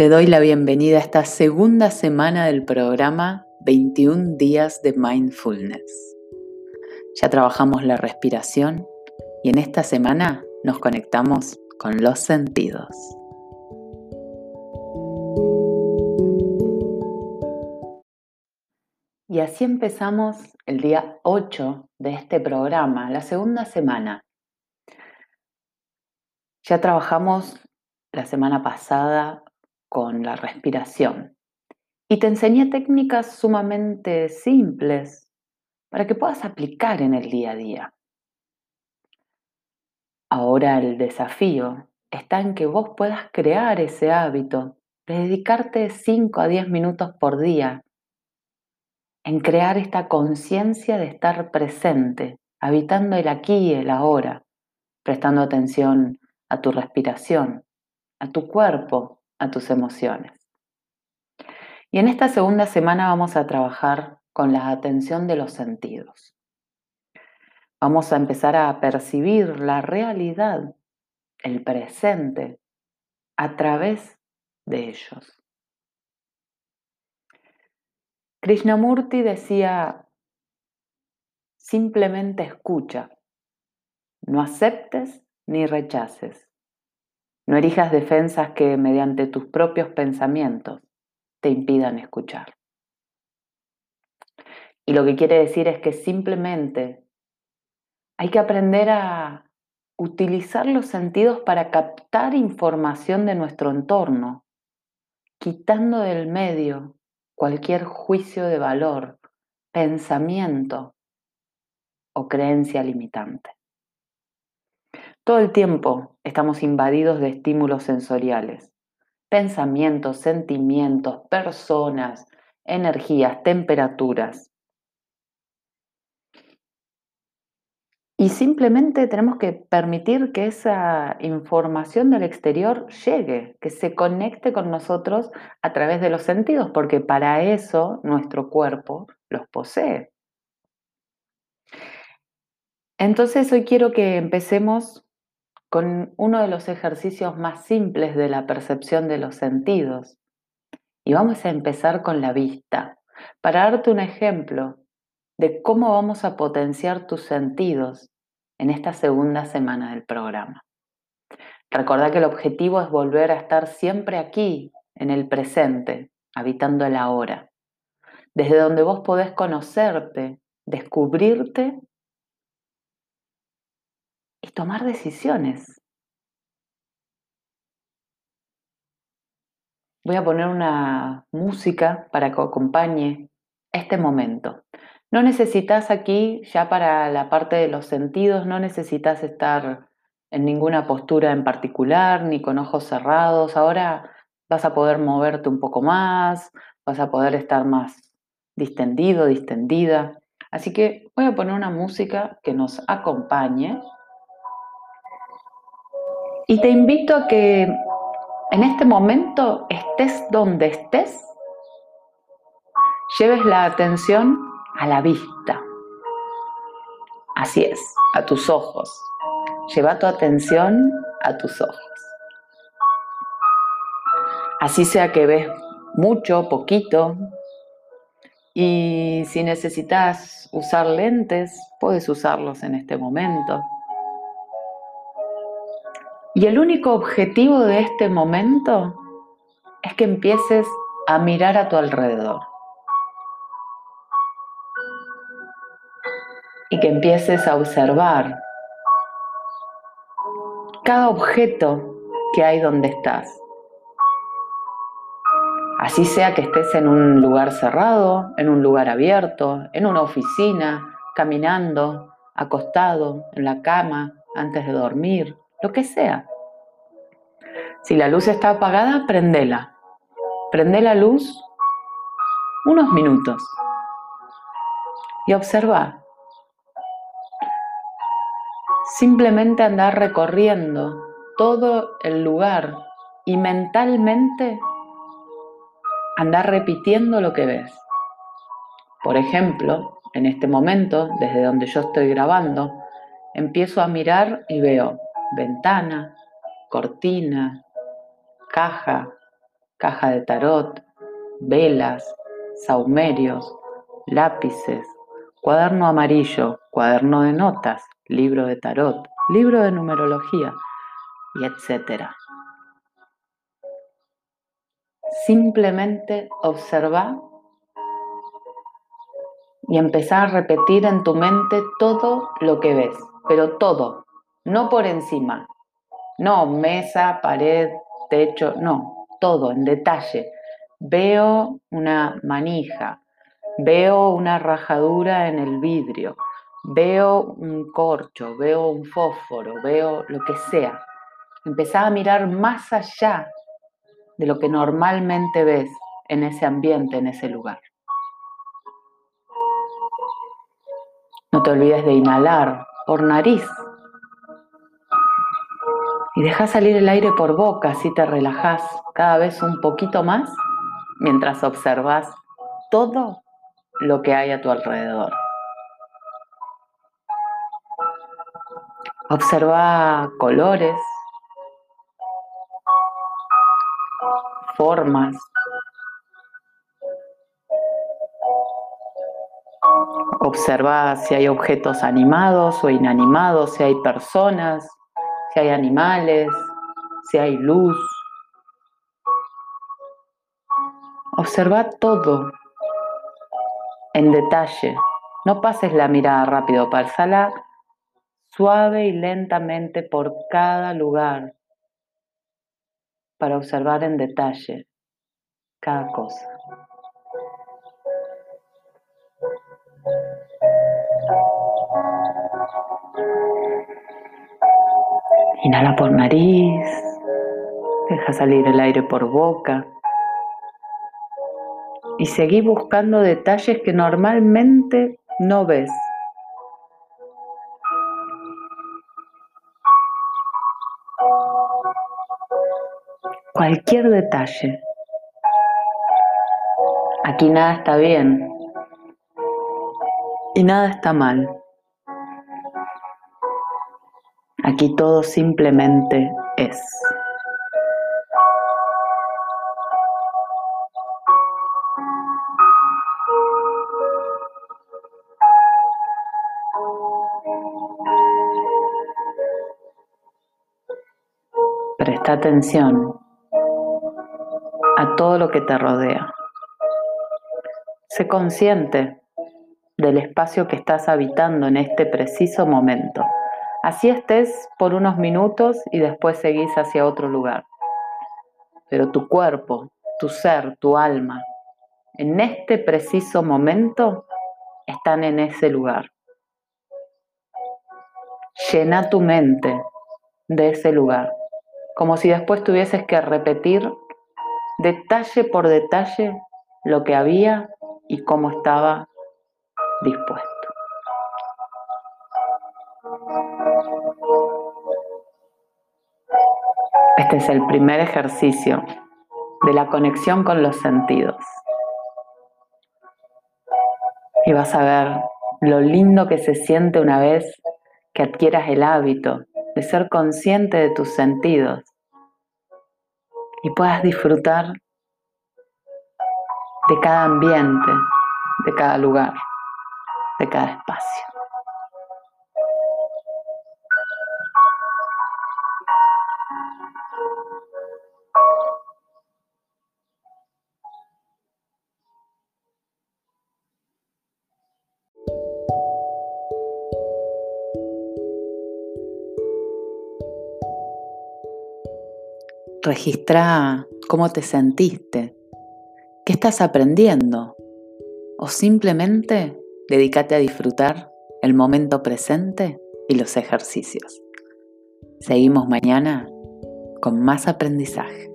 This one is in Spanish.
Te doy la bienvenida a esta segunda semana del programa 21 días de mindfulness. Ya trabajamos la respiración y en esta semana nos conectamos con los sentidos. Y así empezamos el día 8 de este programa, la segunda semana. Ya trabajamos la semana pasada con la respiración. Y te enseñé técnicas sumamente simples para que puedas aplicar en el día a día. Ahora el desafío está en que vos puedas crear ese hábito de dedicarte 5 a 10 minutos por día en crear esta conciencia de estar presente, habitando el aquí y el ahora, prestando atención a tu respiración, a tu cuerpo, a tus emociones. Y en esta segunda semana vamos a trabajar con la atención de los sentidos. Vamos a empezar a percibir la realidad, el presente, a través de ellos. Krishnamurti decía, simplemente escucha, no aceptes ni rechaces, no erijas defensas que mediante tus propios pensamientos te impidan escuchar. Y lo que quiere decir es que simplemente hay que aprender a utilizar los sentidos para captar información de nuestro entorno, quitando del medio cualquier juicio de valor, pensamiento o creencia limitante. Todo el tiempo estamos invadidos de estímulos sensoriales, pensamientos, sentimientos, personas, energías, temperaturas. Y simplemente tenemos que permitir que esa información del exterior llegue, que se conecte con nosotros a través de los sentidos, porque para eso nuestro cuerpo los posee. Entonces hoy quiero que empecemos con uno de los ejercicios más simples de la percepción de los sentidos. Y vamos a empezar con la vista, para darte un ejemplo de cómo vamos a potenciar tus sentidos en esta segunda semana del programa. Recordá que el objetivo es volver a estar siempre aquí, en el presente, habitando el ahora, desde donde vos podés conocerte, descubrirte tomar decisiones. Voy a poner una música para que acompañe este momento. No necesitas aquí, ya para la parte de los sentidos, no necesitas estar en ninguna postura en particular, ni con ojos cerrados. Ahora vas a poder moverte un poco más, vas a poder estar más distendido, distendida. Así que voy a poner una música que nos acompañe y te invito a que en este momento estés donde estés, lleves la atención a la vista. Así es, a tus ojos. Lleva tu atención a tus ojos. Así sea que ves mucho, poquito. Y si necesitas usar lentes, puedes usarlos en este momento. Y el único objetivo de este momento es que empieces a mirar a tu alrededor. Y que empieces a observar cada objeto que hay donde estás. Así sea que estés en un lugar cerrado, en un lugar abierto, en una oficina, caminando, acostado, en la cama, antes de dormir lo que sea. Si la luz está apagada, prendela. Prende la luz unos minutos y observa. Simplemente andar recorriendo todo el lugar y mentalmente andar repitiendo lo que ves. Por ejemplo, en este momento, desde donde yo estoy grabando, empiezo a mirar y veo ventana, cortina, caja, caja de tarot, velas, saumerios, lápices, cuaderno amarillo, cuaderno de notas, libro de tarot, libro de numerología y etcétera. Simplemente observa y empezar a repetir en tu mente todo lo que ves, pero todo, no por encima, no mesa, pared, techo, no, todo en detalle. Veo una manija, veo una rajadura en el vidrio, veo un corcho, veo un fósforo, veo lo que sea. Empezá a mirar más allá de lo que normalmente ves en ese ambiente, en ese lugar. No te olvides de inhalar por nariz y deja salir el aire por boca, así te relajas cada vez un poquito más mientras observas todo lo que hay a tu alrededor. Observa colores, formas, Observa si hay objetos animados o inanimados, si hay personas, si hay animales, si hay luz. Observa todo en detalle. No pases la mirada rápido, pasala suave y lentamente por cada lugar para observar en detalle cada cosa. Inhala por nariz, deja salir el aire por boca y seguí buscando detalles que normalmente no ves. Cualquier detalle. Aquí nada está bien y nada está mal. Aquí todo simplemente es. Presta atención a todo lo que te rodea. Sé consciente del espacio que estás habitando en este preciso momento. Así estés por unos minutos y después seguís hacia otro lugar. Pero tu cuerpo, tu ser, tu alma, en este preciso momento están en ese lugar. Llena tu mente de ese lugar, como si después tuvieses que repetir detalle por detalle lo que había y cómo estaba dispuesto. Este es el primer ejercicio de la conexión con los sentidos. Y vas a ver lo lindo que se siente una vez que adquieras el hábito de ser consciente de tus sentidos y puedas disfrutar de cada ambiente, de cada lugar, de cada espacio. Registra cómo te sentiste, qué estás aprendiendo o simplemente dedícate a disfrutar el momento presente y los ejercicios. Seguimos mañana con más aprendizaje.